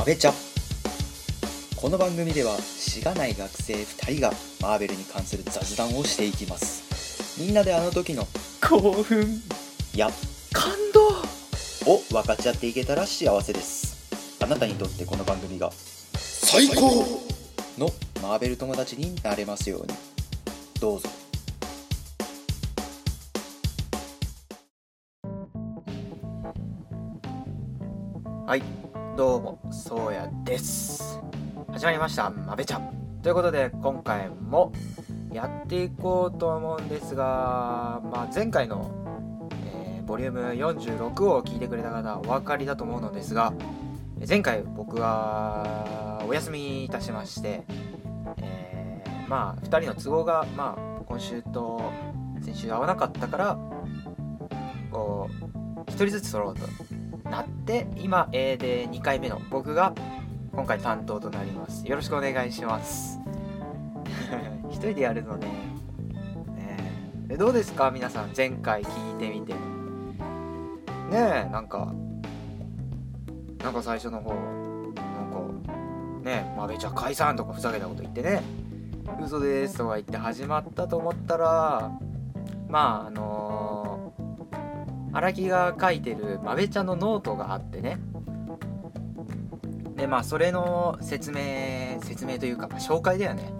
まべちゃこの番組ではしがない学生2人がマーベルに関する雑談をしていきます。みんなであの時の興奮。や感動。を分かち合っていけたら幸せです。あなたにとってこの番組が最高。のマーベル友達になれますように。どうぞ。はいどうもそうやです。始まりましたまべちゃん。ということで今回もやっていこうと思うんですが、まあ、前回の、えーボリューム46を聞いてくれた方お分かりだと思うのですが前回僕はお休みいたしまして、えーまあ2人の都合が、まあ、今週と先週合わなかったからこう1人ずつ揃うとなって今 A で2回目の僕が今回担当となります。よろしくお願いします。一人でやるのね。ねえ。どうですか？皆さん前回聞いてみて。ねえなんかなんか最初の方なんかねえまべちゃ解散とかふざけたこと言ってね。嘘ですとか言って始まったと思ったらまああの荒木が書いてるまべちゃんのノートがあってね。でまあそれの説明説明というか、まあ、紹介だよね。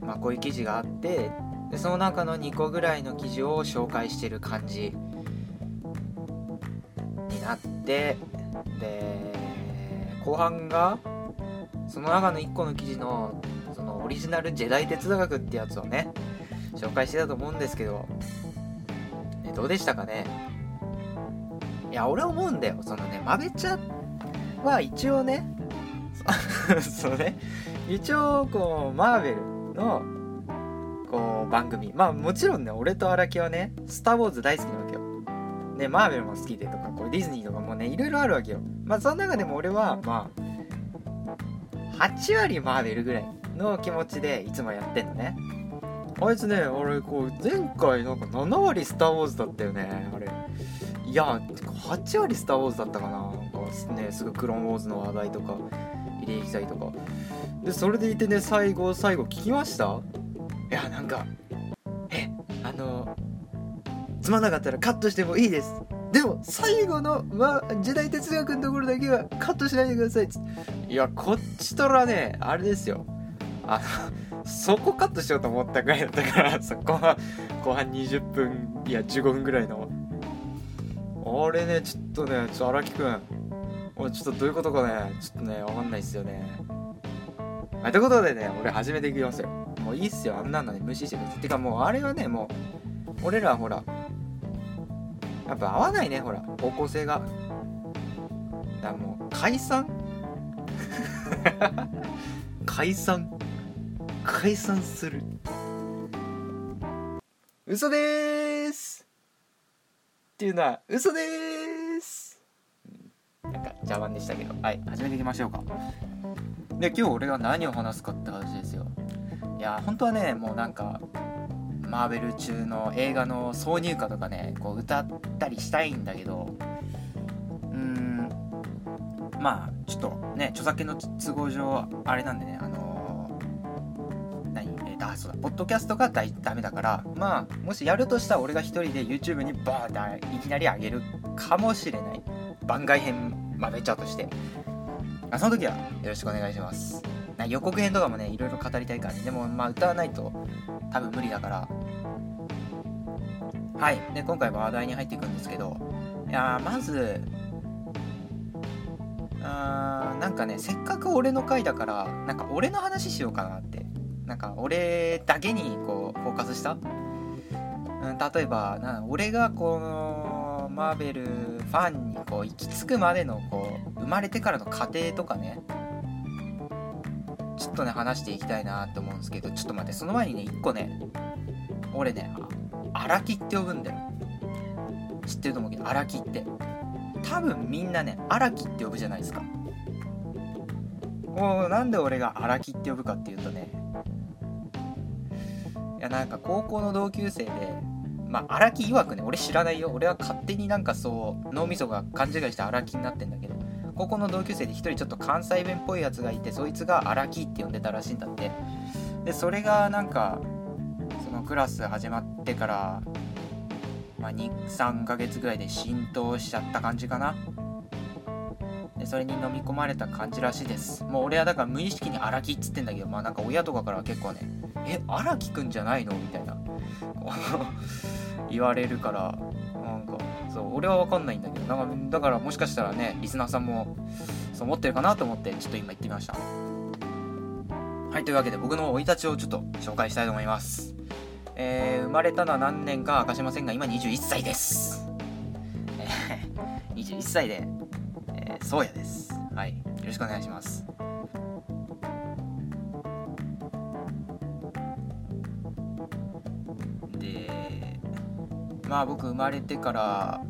まあこういう記事があってでその中の2個ぐらいの記事を紹介してる感じになってで後半がその中の1個の記事のそのオリジナルジェダイ哲学ってやつをね紹介してたと思うんですけど、どうでしたかね？いや俺思うんだよ。そのねまべちゃは一応ね そのね一応こうマーベルのこう番組。まあもちろんね俺と荒木はね「スター・ウォーズ」大好きなわけよ。ねマーベルも好きでとかこうディズニーとかもねいろいろあるわけよ。まあその中でも俺はまあ8割マーベルぐらいの気持ちでいつもやってんのね。あいつね俺こう前回なんか7割スター・ウォーズだったよねあれ。いや8割スター・ウォーズだったかな。なんかねすぐクローン・ウォーズの話題とか入れてきたりとか。でそれでいてね最後最後聞きました？いやなんかえあのつまんなかったらカットしてもいいです。でも最後の、ま、時代哲学のところだけはカットしないでください。いやこっちとらねあれですよ。あのそこカットしようと思ったぐらいだったからそこは後半20分いや15分ぐらいのあれねちょっとねちょっと荒木くん。ちょっとどういうことかね。ちょっとねわかんないっすよね。はいということでね俺始めていきますよ。もういいっすよ。あんなのね無視しててかもうあれはねもう俺らほらやっぱ合わないねほら方向性が。だからもう解散。解散。解散する。嘘でーす。っていうのは嘘でーす。うん。なんか邪魔でしたけど。はい。始めていきましょうか。で今日俺が何を話すかって話ですよ。いや本当はねもうなんかマーベル中の映画の挿入歌とかねこう歌ったりしたいんだけど。うーん。まあちょっとね著作権の都合上あれなんでねあのあそうだポッドキャストがだダメだからまあもしやるとしたら俺が一人で YouTube にバーっていきなり上げるかもしれない。番外編まべちゃうとして。あその時はよろしくお願いします。な予告編とかもねいろいろ語りたいからね。でもまあ歌わないと多分無理だから。はい。で今回話題に入っていくんですけど。いやまずあーなんかねせっかく俺の回だからなんか俺の話しようかなって。なんか俺だけにこうフォーカスした、うん、例えばな俺がこのマーベルファンにこう行き着くまでのこう生まれてからの過程とかね。ちょっとね話していきたいなって思うんですけどちょっと待ってその前にね一個ね俺ね荒木って呼ぶんだよ。知ってると思うけど荒木って。多分みんなね荒木って呼ぶじゃないですか。もうなんで俺が荒木って呼ぶかっていうとねやなんか高校の同級生でまあ荒木曰くね俺知らないよ。俺は勝手になんかそう脳みそが勘違いして荒木になってんだけど高校の同級生で一人ちょっと関西弁っぽいやつがいてそいつが荒木って呼んでたらしいんだって。でそれがなんかそのクラス始まってから、まあ、23ヶ月ぐらいで浸透しちゃった感じかな。でそれに飲み込まれた感じらしいです。もう俺はだから無意識に荒木っつってんだけどまあなんか親とかから結構ね「え荒木くんじゃないの?」みたいな。言われるからなんかそう俺は分かんないんだけどなんかだからもしかしたらねリスナーさんもそう思ってるかなと思ってちょっと今言ってみました。はいというわけで僕の生い立ちをちょっと紹介したいと思います。えー生まれたのは何年か明かしませんが今21歳です、えー21歳で、えー、そうやです。はいよろしくお願いします。まあ僕生まれてから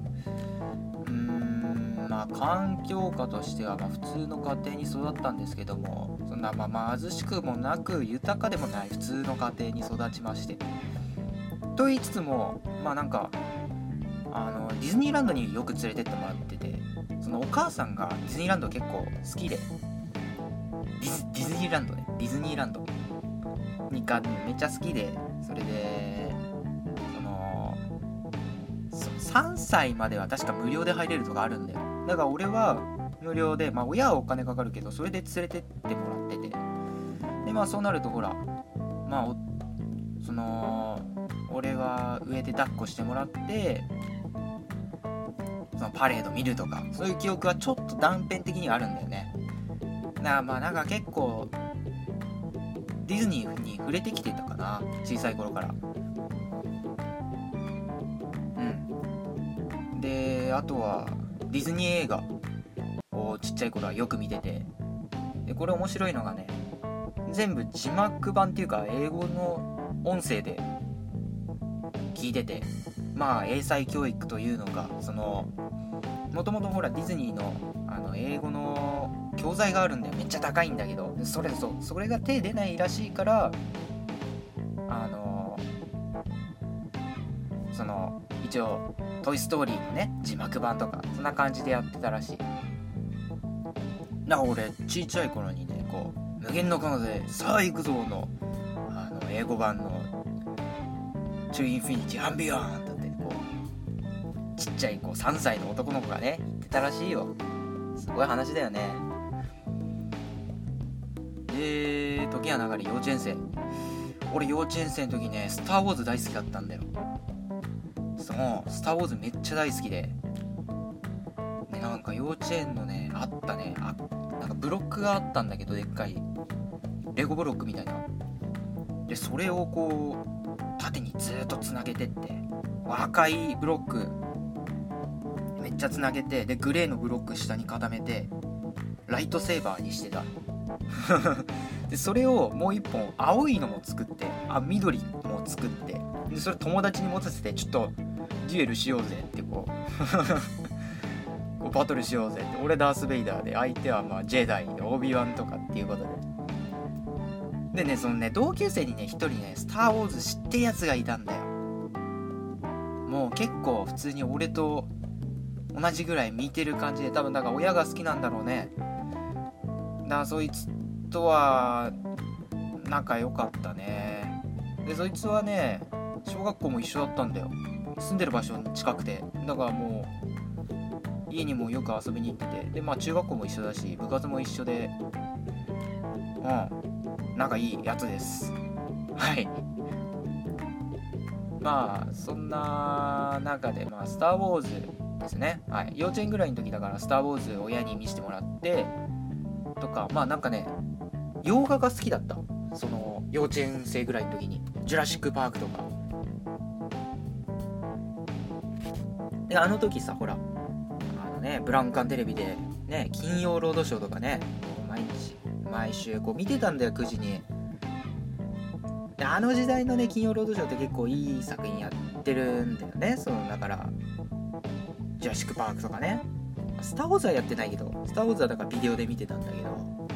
うーんまあ環境下としてはま普通の家庭に育ったんですけどもそんなまあ貧しくもなく豊かでもない普通の家庭に育ちまして。と言いつつもまあなんかあのディズニーランドによく連れてってもらっててそのお母さんがディズニーランド結構好きでディズディズニーランドねディズニーランドにかめっちゃ好きでそれで3歳までは確か無料で入れるとかあるんだよ。だから俺は無料でまあ親はお金かかるけどそれで連れてってもらってて。でまあそうなるとほらまあその俺は上で抱っこしてもらってそのパレード見るとかそういう記憶はちょっと断片的にあるんだよね。だからまあなんか結構ディズニーに触れてきてたかな小さい頃から。であとはディズニー映画をちっちゃい頃はよく見ててでこれ面白いのがね全部字幕版っていうか英語の音声で聞いててまあ英才教育というのがそのもともとほらディズニーのあの英語の教材があるんだよ。めっちゃ高いんだけどそれそうそれが手出ないらしいからイ・ストーリー」のね字幕版とかそんな感じでやってたらしい。だから俺ちっちゃい頃にねこう「無限の彼方でさあ行くぞの」あの英語版の「To Infinity and Beyond」だってこうちっちゃいこう3歳の男の子がね言ってたらしいよ。すごい話だよね。で時は流れ幼稚園生。俺幼稚園生の時ね「スター・ウォーズ」大好きだったんだよ。そう「スター・ウォーズ」めっちゃ大好きで。でなんか幼稚園のねあったね。あなんかブロックがあったんだけどでっかい。レゴブロックみたいな。でそれをこう縦にずっとつなげてって。赤いブロック。めっちゃつなげて。でグレーのブロック下に固めて。ライトセーバーにしてた。でそれをもう一本青いのも作って。あ緑も作って。でそれ友達に持たせてちょっとデュエルしようぜってこう。こうバトルしようぜって。俺ダース・ベイダーで相手はまあジェダイオービワンとかっていうことで。でねそのね同級生にね一人ね「スター・ウォーズ」知ってるやつがいたんだよ。もう結構普通に俺と同じぐらい見てる感じで多分だから親が好きなんだろうね。だからそいつとは仲良かったね。でそいつはね小学校も一緒だったんだよ。住んでる場所近くてだからもう家にもよく遊びに行っててでまあ中学校も一緒だし部活も一緒でうん仲いいやつです。はい。まあそんな中でまあ「スター・ウォーズ」ですね、はい、幼稚園ぐらいの時だから「スター・ウォーズ」親に見せてもらってとかまあなんかね洋画が好きだった。その幼稚園生ぐらいの時に「ジュラシック・パーク」とか。であの時さほらあのねブラウン管テレビでね金曜ロードショーとかね毎日毎週こう見てたんだよ9時に。であの時代のね金曜ロードショーって結構いい作品やってるんだよねそのだからジュラシック・パークとかね。スター・ウォーズはやってないけどスター・ウォーズはだからビデオで見てたんだけど。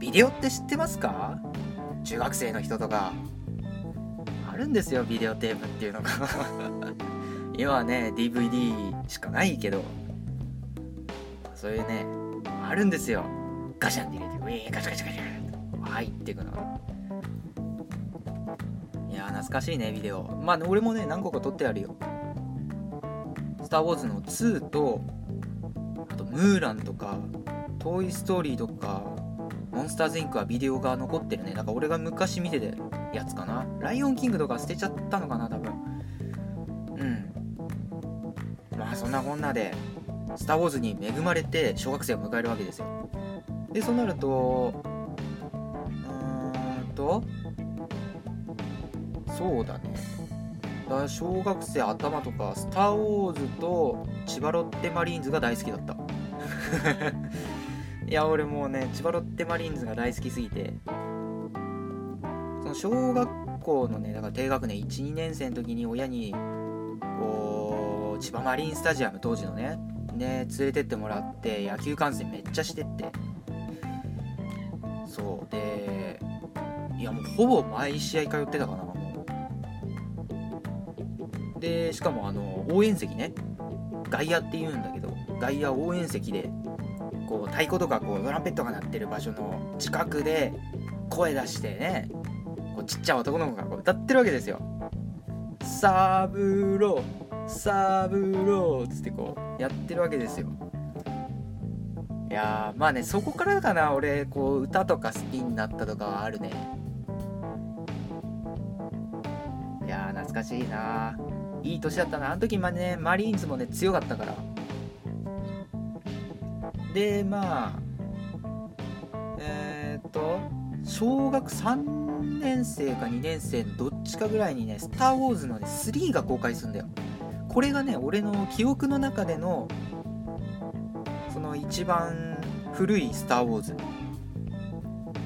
ビデオって知ってますか？中学生の人とか。あるんですよビデオテープっていうのが。今はね DVD しかないけどそういうねあるんですよ。ガシャンって入れてウィーンガシャガシャガシャン入っていくのいやー懐かしいねビデオ。まあ俺もね何個か撮ってあるよ。スター・ウォーズの2とあとムーランとかトイ・ストーリーとかモンスターズ・インクはビデオが残ってるね。なんか俺が昔見てたやつかな。ライオンキングとか捨てちゃったのかな多分。そんなこんなでスター・ウォーズに恵まれて小学生を迎えるわけですよ。でそうなるとうーんとそうだね。だ小学生頭とかスター・ウォーズと千葉ロッテマリーンズが大好きだった。いや俺もうね千葉ロッテマリーンズが大好きすぎて。その小学校のねだから低学年12年生の時に親にこう千葉マリンスタジアム当時のねね連れてってもらって野球観戦めっちゃしてって。そう。でいやもうほぼ毎試合通ってたかなもう。でしかもあの応援席ね。外野って言うんだけど外野応援席でこう太鼓とかこうトランペットが鳴ってる場所の近くで声出してねこうちっちゃい男の子がこう歌ってるわけですよ「サブロー。サブロー」っつってこうやってるわけですよ。いやまあねそこからかな俺こう歌とか好きになったとかはあるね。いや懐かしいな。いい年だったな。あの時まねマリーンズもね強かったから。でまあえー、っと小学3年生か2年生どっちかぐらいにね「スター・ウォーズ」のね3が公開するんだよ。これがね俺の記憶の中でのその一番古い「スター・ウォーズ」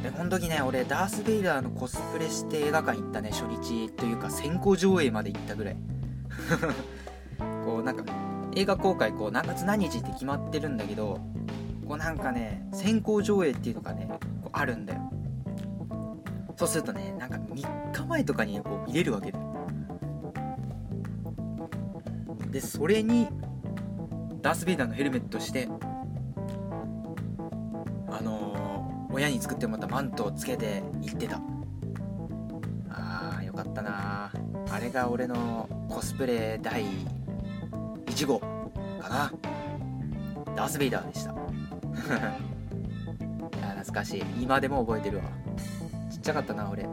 でこの時ね俺ダース・ベイダーのコスプレして映画館行ったね初日というか先行上映まで行ったぐらい。こうなんか映画公開こう何月何日って決まってるんだけどこうなんかね先行上映っていうのがねこうあるんだよ。そうするとねなんか3日前とかにこう見れるわけだよ。でそれにダース・ベイダーのヘルメットしてあのー親に作ってもらったマントをつけて行ってた。あーよかったな。あれが俺のコスプレ第1号かな。ダース・ベイダーでした。いや懐かしい。今でも覚えてるわ。ちっちゃかったな俺。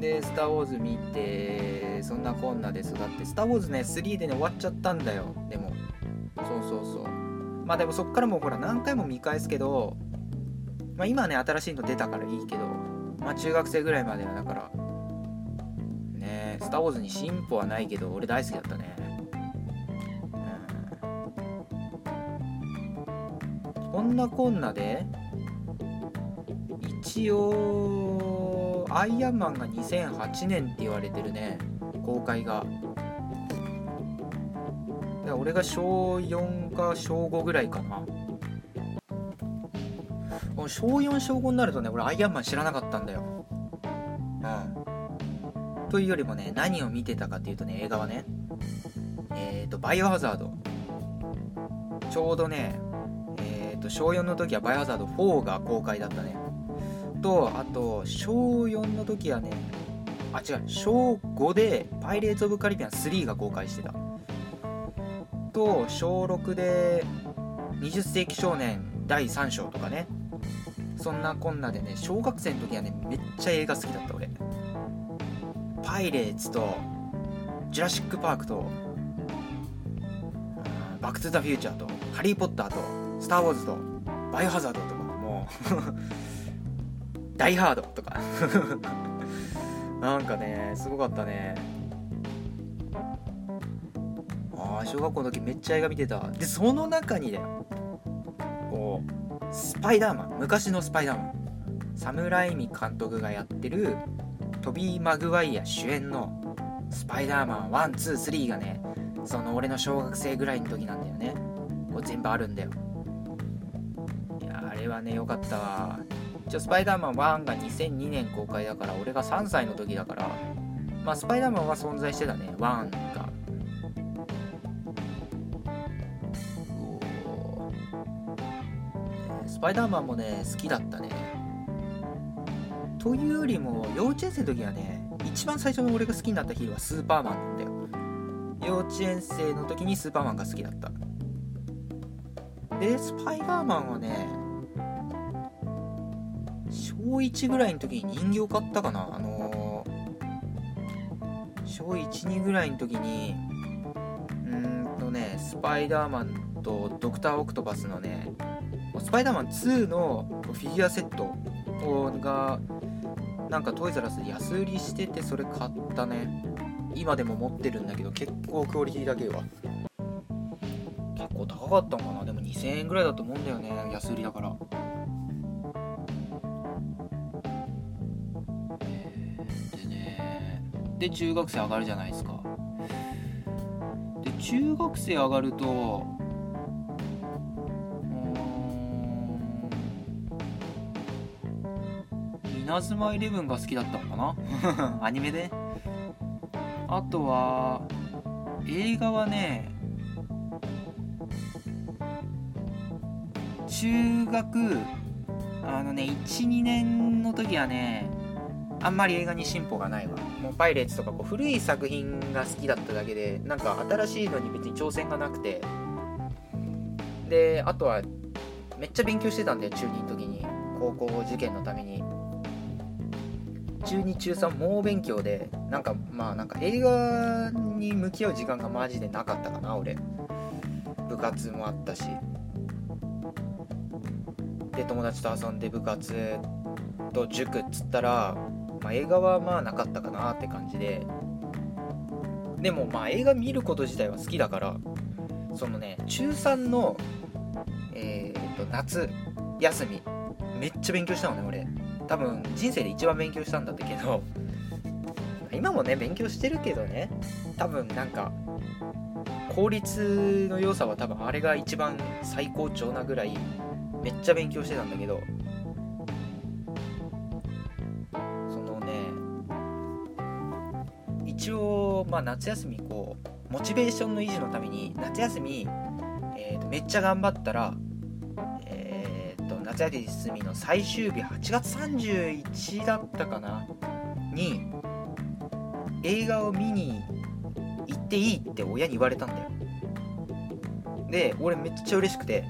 で「スター・ウォーズ」見てそんなこんなで育って「スター・ウォーズ」ね3でね終わっちゃったんだよ。でもそうそうそう。まあでもそっからもうほら何回も見返すけどまあ今ね新しいの出たからいいけどまあ中学生ぐらいまではだからねスター・ウォーズに進歩はないけど俺大好きだったね。こんなこんなで一応アイアンマンが2008年って言われてるね。公開が。だ俺が小4か小5ぐらいかな。小4小5になるとね俺アイアンマン知らなかったんだよ。うん。というよりもね何を見てたかっていうとね映画はね。えっ、ー、とバイオハザード。ちょうどねえっ、ー、と小4の時はバイオハザード4が公開だったね。とあと小4の時はねあ違う小5で「パイレーツ・オブ・カリビアン3」が公開してた。と小6で20世紀少年第3章とかね。そんなこんなでね小学生の時はねめっちゃ映画好きだった俺。パイレーツとジュラシック・パークとバック・トゥ・ザ・フューチャーとハリー・ポッターとスター・ウォーズとバイオハザードとかもう ダイ・ハードとか。なんかねすごかったね。ああ小学校の時めっちゃ映画見てた。でその中にだよこうスパイダーマン昔のスパイダーマンサムライミ監督がやってるトビー・マグワイア主演のスパイダーマン123がねその俺の小学生ぐらいの時なんだよね。こう全部あるんだよ。いやあれはねよかったわ。一応スパイダーマン1が2002年公開だから俺が3歳の時だから。まあスパイダーマンは存在してたね1が。スパイダーマンもね好きだったね。というよりも幼稚園生の時はね一番最初の俺が好きになったヒーはスーパーマンだよ。幼稚園生の時にスーパーマンが好きだった。でスパイダーマンはね小1ぐらいの時に人形買ったかな？あのー小12ぐらいの時にうーんとねスパイダーマンとドクター・オクトパスのねスパイダーマン2のフィギュアセットがなんかトイザらスで安売りしててそれ買ったね。今でも持ってるんだけど結構クオリティだけは。結構高かったのかな？でも2000円ぐらいだと思うんだよね安売りだから。で中学生上がるじゃないですか。で中学生上がるとうーん稲妻イレブンが好きだったのかな？アニメで。あとは映画はね中学あのね12年の時はねあんまり映画に進歩がないわもうパイレーツとかこう古い作品が好きだっただけでなんか新しいのに別に挑戦がなくて。であとはめっちゃ勉強してたんだよ中2の時に。高校受験のために。中2中3猛勉強でなんかまあなんか映画に向き合う時間がマジでなかったかな俺。部活もあったし。で友達と遊んで部活と塾っつったら、まあ、映画はまあなかったかなって感じで。でもまあ映画見ること自体は好きだからそのね中3のえー、と夏休みめっちゃ勉強したのね俺。多分人生で一番勉強したんだったけど今もね勉強してるけどね多分なんか効率の良さは多分あれが一番最高潮なぐらいめっちゃ勉強してたんだけどまあ夏休みこうモチベーションの維持のために夏休み、えーとめっちゃ頑張ったらえーと夏休みの最終日8月31だったかなに映画を見に行っていいって親に言われたんだよ。で俺めっちゃ嬉しくて。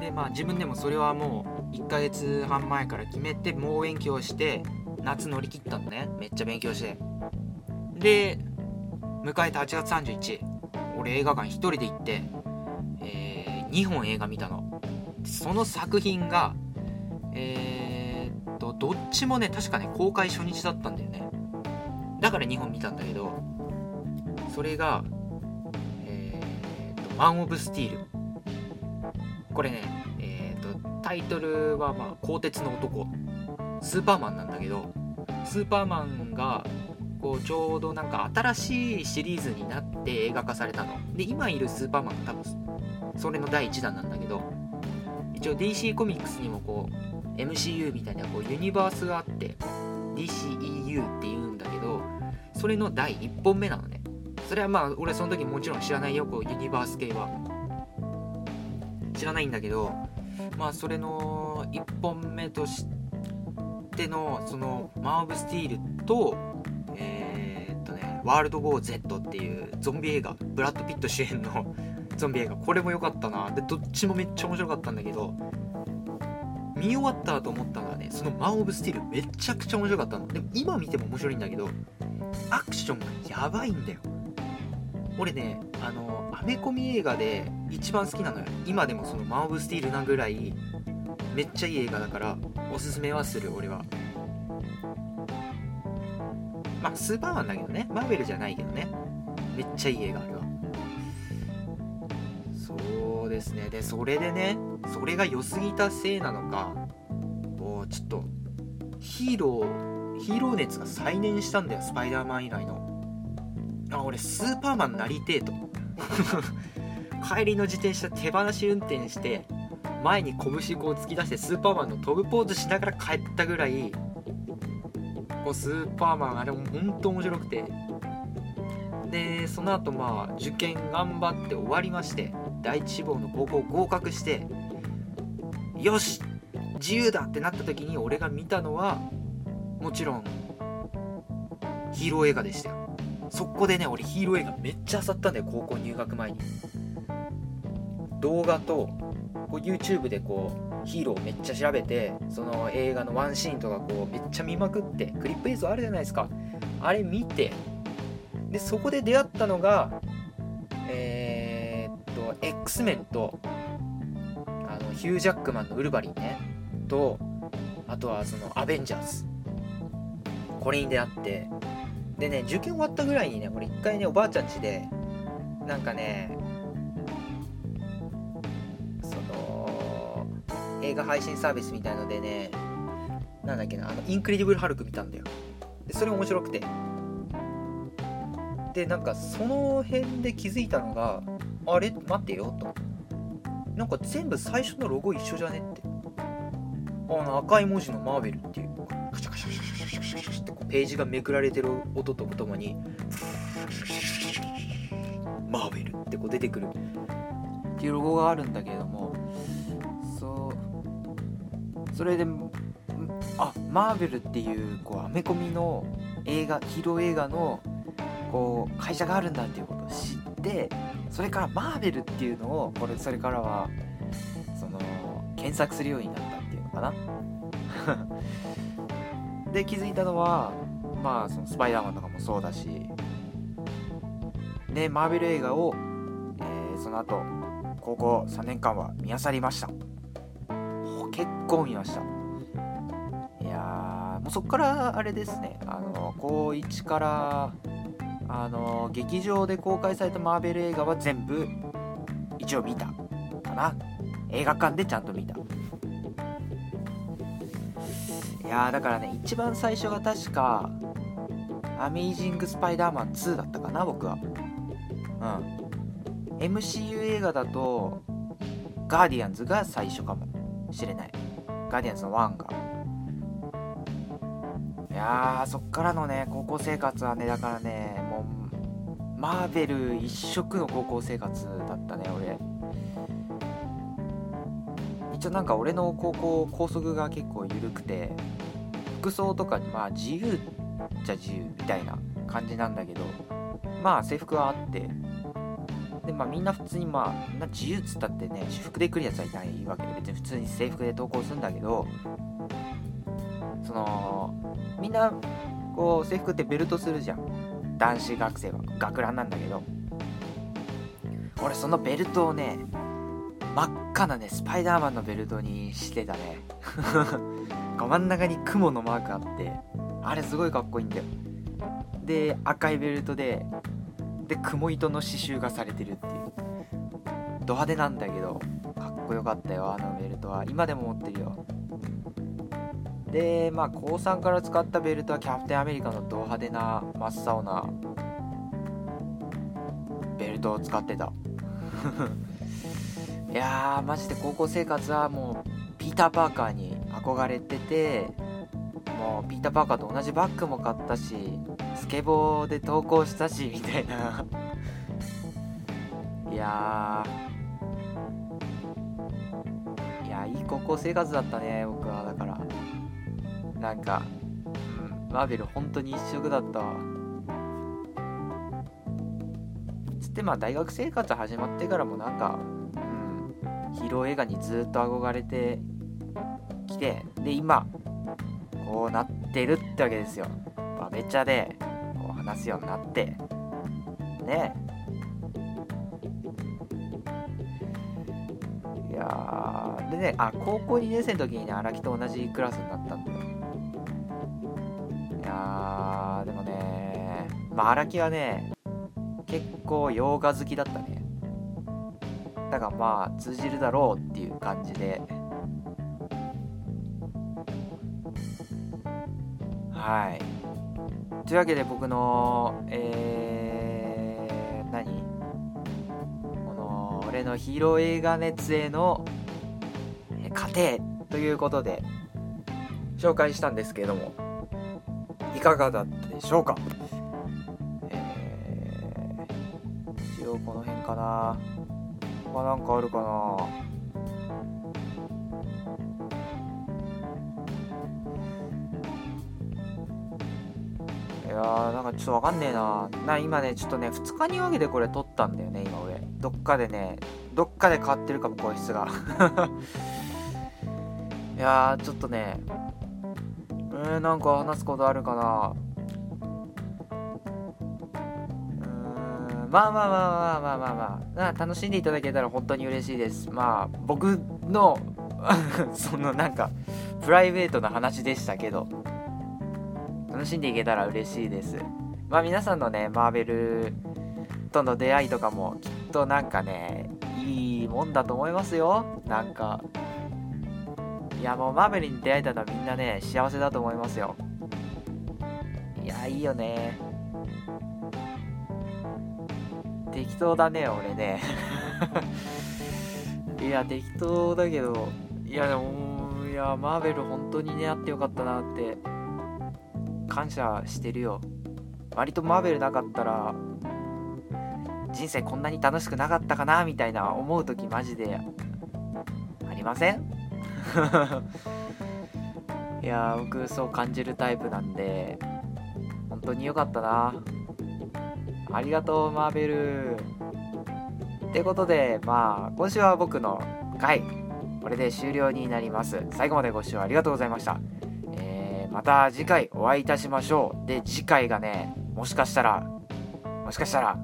でまあ自分でもそれはもう1ヶ月半前から決めて猛勉強して夏乗り切ったのね。めっちゃ勉強して。で迎えた8月31俺映画館1人で行って、えー2本映画見たの。その作品がえーっとどっちもね確かね公開初日だったんだよね。だから2本見たんだけどそれがえーっとマン・オブ・スティール。これねえーっとタイトルはまあ鋼鉄の男。スーパーマンなんだけどスーパーマンがこうちょうどなんか新しいシリーズになって映画化されたの。で今いるスーパーマンが多分それの第1弾なんだけど一応 DC コミックスにもこう MCU みたいなこうユニバースがあって DCEU っていうんだけどそれの第1本目なのね。それはまあ俺その時もちろん知らないよ。こうユニバース系は。知らないんだけどまあそれの1本目としてのそのマン・オブ・スティールとえーっとねワールド・ウォー・ Z っていうゾンビ映画ブラッド・ピット主演のゾンビ映画これも良かったな。でどっちもめっちゃ面白かったんだけど見終わったと思ったのはねそのマン・オブ・スティールめちゃくちゃ面白かったの。でも今見ても面白いんだけどアクションがやばいんだよ。俺ねあのアメコミ映画で一番好きなのよ。今でもそのマン・オブ・スティールなぐらいめっちゃいい映画だからおすすめはする俺は。まあスーパーマンだけどね。マーベルじゃないけどね。めっちゃいい映画あれはそうですね。でそれでねそれが良すぎたせいなのかもうちょっとヒーローヒーロー熱が再燃したんだよスパイダーマン以来の。あ俺スーパーマンなりてえと。帰りの自転車手放し運転して前に拳こう突き出してスーパーマンの飛ぶポーズしながら帰ったぐらいこうスーパーマンあれも本当面白くて。でその後まあ受験頑張って終わりまして第一志望の高校合格してよし自由だってなった時に俺が見たのはもちろんヒーロー映画でした。よそこでね俺ヒーロー映画めっちゃ漁ったんだよ高校入学前に。動画とこう YouTube でこうヒーローめっちゃ調べてその映画のワンシーンとかこうめっちゃ見まくってクリップ映像あるじゃないですか。あれ見てでそこで出会ったのがえー、っと X メンとあのヒュージャックマンのウルヴァリンね。とあとはそのアベンジャーズこれに出会って。でね受験終わったぐらいにね俺一回ねおばあちゃん家でなんかね映画配信サービスみたいのでねなんだっけなあのインクレディブル・ハルク見たんだよ。でそれ面白くて。でなんかその辺で気づいたのがあれ？待ってよと。なんか全部最初のロゴ一緒じゃねって。あの赤い文字のマーベルっていう。カシャカシャカシャカシャカシャカシャってページがめくられてる音とともにマーベルってこう出てくるっていうロゴがあるんだけれどもそれであマーベルっていうこうアメコミの映画ヒーロー映画のこう会社があるんだっていうことを知ってそれからマーベルっていうのをこれそれからはその検索するようになったっていうのかな。で気づいたのはまあそのスパイダーマンとかもそうだしでマーベル映画を、えーその後高校3年間は見漁りました。結構見ました。いやもうそっからあれですね。あの高1からあの劇場で公開されたマーベル映画は全部一応見たかな。映画館でちゃんと見た。いやだからね一番最初が確か「アメイジング・スパイダーマン2」だったかな僕は。うん。MCU 映画だと「ガーディアンズ」が最初かも。しれない。ガーディアンズの1が。いやーそっからのね高校生活はねだからねもうマーベル一色の高校生活だったね俺。一応なんか俺の高校校則が結構緩くて服装とかまあ自由っちゃ自由みたいな感じなんだけどまあ制服はあってでまあみんな普通にまあみんな自由っつったってね私服で来るやつはいないわけで別に普通に制服で登校するんだけどそのみんなこう制服ってベルトするじゃん。男子学生は学ランなんだけど。俺そのベルトをね真っ赤なねスパイダーマンのベルトにしてたね。真ん中に雲のマークあってあれすごいかっこいいんだよ。で赤いベルトでで雲糸の刺繍がされてるっていう。ド派手なんだけどかっこよかったよあのベルトは。今でも持ってるよ。でまあ高3から使ったベルトはキャプテンアメリカのド派手な真っ青なベルトを使ってた。いやーマジで高校生活はもうピーター・パーカーに憧れててもピーター・パーカーと同じバッグも買ったしスケボーで登校したしみたいな。いやいやいい高校生活だったね僕はだから。なんか、マーベル本当に一色だったわ。つってまあ大学生活始まってからもなんか、うん、ヒーロー映画にずっと憧れてきてで今こうなってるってわけですよ。バベチャでこう話すようになって。ね。いやーでねあ高校2年生の時にね荒木と同じクラスになったんだよ。いやーでもねまあ荒木はね結構洋画好きだったね。だからまあ通じるだろうっていう感じで。はい。というわけで僕のえー、何？この俺のヒーロー映画熱への過程ということで紹介したんですけれどもいかがだったでしょうか？えー、一応この辺かな。他なんかあるかな。やーなんかちょっとわかんねえな。な今ねちょっとね2日に分けてこれ撮ったんだよね今俺。どっかでねどっかで変わってるかも声質が。いやーちょっとねえー、なんか話すことあるかな。うーんまあまあまあまあまあまあまあ。楽しんでいただけたら本当に嬉しいです。まあ僕の そのなんかプライベートな話でしたけど。楽しんでいけたら嬉しいです。まあ皆さんのねマーベルとの出会いとかもきっとなんかねいいもんだと思いますよ。なんかいやもうマーベルに出会えたのはみんなね幸せだと思いますよ。いやいいよね。適当だね俺ね。いや適当だけどいやでもいやマーベル本当にねあってよかったなって感謝してるよ。割とマーベルなかったら人生こんなに楽しくなかったかなみたいな思う時マジでありません？いや僕そう感じるタイプなんで本当に良かったな。ありがとうマーベル。ってことでまあ今週は僕の回これで終了になります。最後までご視聴ありがとうございました。また次回お会いいたしましょう。で次回がねもしかしたらもしかしたら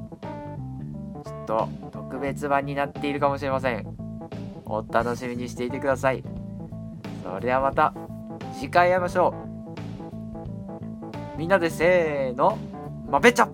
ちょっと特別版になっているかもしれません。お楽しみにしていてください。それではまた次回会いましょう。みんなでせーのまべちゃ